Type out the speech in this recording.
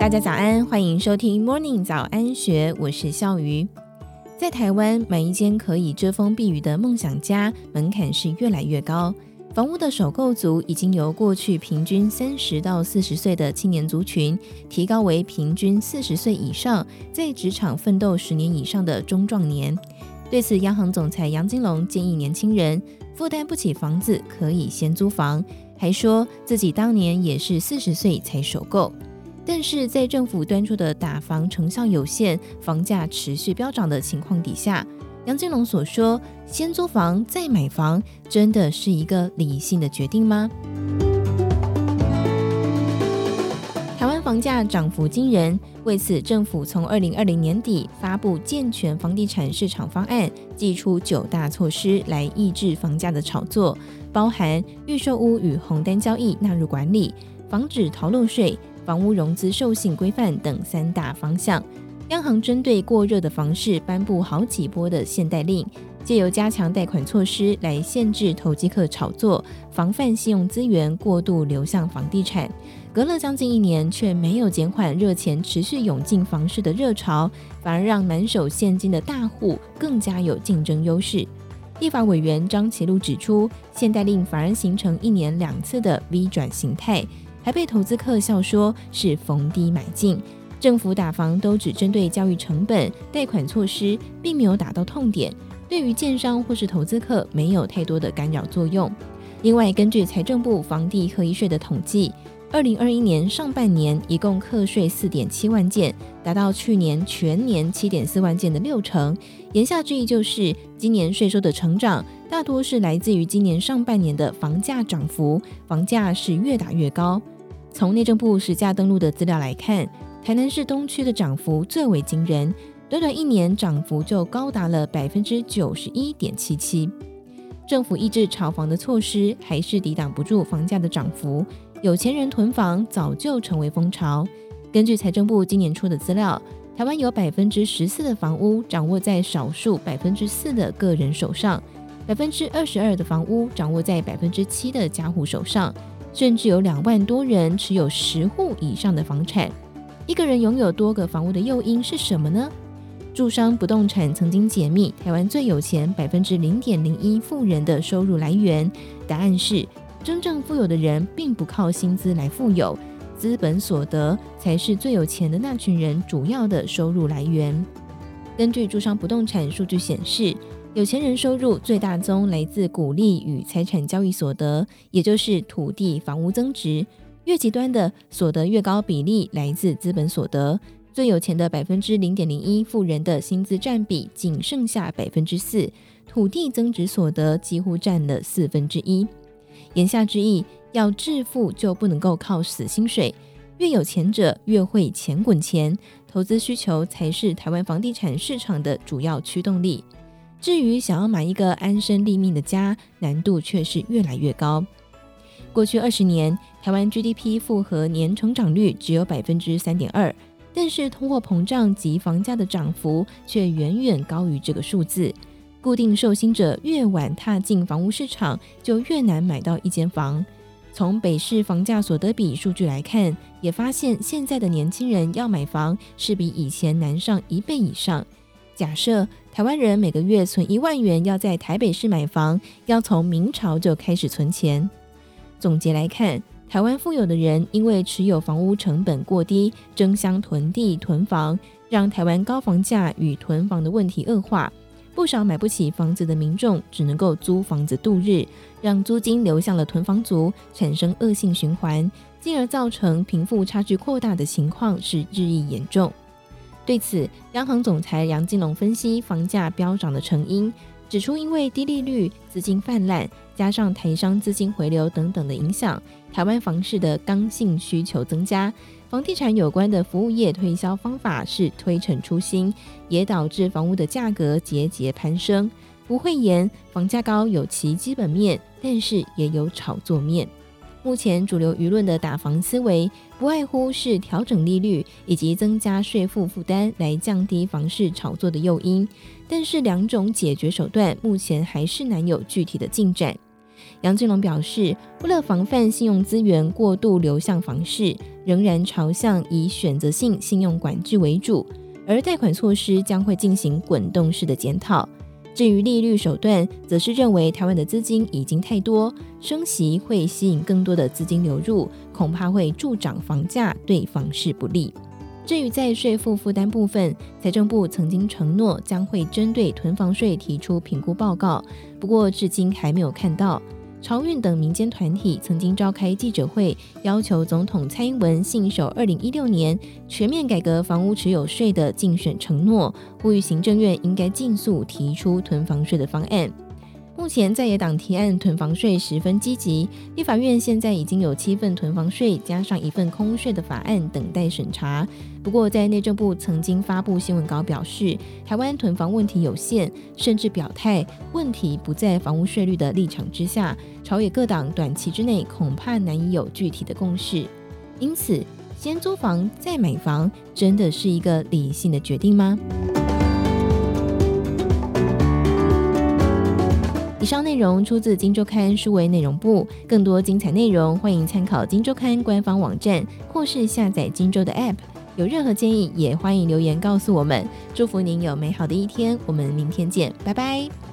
大家早安，欢迎收听 Morning 早安学，我是笑鱼。在台湾买一间可以遮风避雨的梦想家，门槛是越来越高。房屋的首购族已经由过去平均三十到四十岁的青年族群，提高为平均四十岁以上，在职场奋斗十年以上的中壮年。对此，央行总裁杨金龙建议年轻人负担不起房子可以先租房，还说自己当年也是四十岁才首购。但是在政府端出的打房成效有限、房价持续飙涨的情况底下。杨金龙所说：“先租房再买房，真的是一个理性的决定吗？”台湾房价涨幅惊人，为此政府从二零二零年底发布健全房地产市场方案，祭出九大措施来抑制房价的炒作，包含预售屋与红单交易纳入管理、防止逃漏税、房屋融资授信规范等三大方向。央行针对过热的房市颁布好几波的限贷令，借由加强贷款措施来限制投机客炒作，防范信用资源过度流向房地产。隔了将近一年，却没有减缓热钱持续涌进房市的热潮，反而让满手现金的大户更加有竞争优势。立法委员张其禄指出，限贷令反而形成一年两次的 V 转形态，还被投资客笑说是逢低买进。政府打房都只针对交易成本、贷款措施，并没有打到痛点，对于建商或是投资客没有太多的干扰作用。另外，根据财政部房地合一税的统计，二零二一年上半年一共课税四点七万件，达到去年全年七点四万件的六成。言下之意就是，今年税收的成长大多是来自于今年上半年的房价涨幅，房价是越打越高。从内政部实价登录的资料来看，台南市东区的涨幅最为惊人，短短一年涨幅就高达了百分之九十一点七七。政府抑制炒房的措施还是抵挡不住房价的涨幅，有钱人囤房早就成为风潮。根据财政部今年出的资料，台湾有百分之十四的房屋掌握在少数百分之四的个人手上，百分之二十二的房屋掌握在百分之七的家户手上，甚至有两万多人持有十户以上的房产。一个人拥有多个房屋的诱因是什么呢？住商不动产曾经解密台湾最有钱百分之零点零一富人的收入来源，答案是真正富有的人并不靠薪资来富有，资本所得才是最有钱的那群人主要的收入来源。根据住商不动产数据显示，有钱人收入最大宗来自股利与财产交易所得，也就是土地、房屋增值。越极端的所得越高比例来自资本所得，最有钱的百分之零点零一富人的薪资占比仅剩下百分之四，土地增值所得几乎占了四分之一。言下之意，要致富就不能够靠死薪水，越有钱者越会钱滚钱，投资需求才是台湾房地产市场的主要驱动力。至于想要买一个安身立命的家，难度却是越来越高。过去二十年，台湾 GDP 复合年成长率只有百分之三点二，但是通货膨胀及房价的涨幅却远远高于这个数字。固定受薪者越晚踏进房屋市场，就越难买到一间房。从北市房价所得比数据来看，也发现现在的年轻人要买房是比以前难上一倍以上。假设台湾人每个月存一万元要在台北市买房，要从明朝就开始存钱。总结来看，台湾富有的人因为持有房屋成本过低，争相囤地囤房，让台湾高房价与囤房的问题恶化。不少买不起房子的民众只能够租房子度日，让租金流向了囤房族，产生恶性循环，进而造成贫富差距扩大的情况是日益严重。对此，央行总裁杨金龙分析房价飙涨的成因。指出，因为低利率、资金泛滥，加上台商资金回流等等的影响，台湾房市的刚性需求增加，房地产有关的服务业推销方法是推陈出新，也导致房屋的价格节节攀升。不讳言，房价高有其基本面，但是也有炒作面。目前主流舆论的打房思维，不外乎是调整利率以及增加税负负担来降低房市炒作的诱因，但是两种解决手段目前还是难有具体的进展。杨金龙表示，为了防范信用资源过度流向房市，仍然朝向以选择性信用管制为主，而贷款措施将会进行滚动式的检讨。至于利率手段，则是认为台湾的资金已经太多，升息会吸引更多的资金流入，恐怕会助长房价，对房市不利。至于在税负负担部分，财政部曾经承诺将会针对囤房税提出评估报告，不过至今还没有看到。潮运等民间团体曾经召开记者会，要求总统蔡英文信守二零一六年全面改革房屋持有税的竞选承诺，呼吁行政院应该尽速提出囤房税的方案。目前在野党提案囤房税十分积极，立法院现在已经有七份囤房税加上一份空税的法案等待审查。不过，在内政部曾经发布新闻稿表示，台湾囤房问题有限，甚至表态问题不在房屋税率的立场之下，朝野各党短期之内恐怕难以有具体的共识。因此，先租房再买房，真的是一个理性的决定吗？以上内容出自《金周刊》数位内容部，更多精彩内容欢迎参考《金周刊》官方网站或是下载《金周》的 App。有任何建议，也欢迎留言告诉我们。祝福您有美好的一天，我们明天见，拜拜。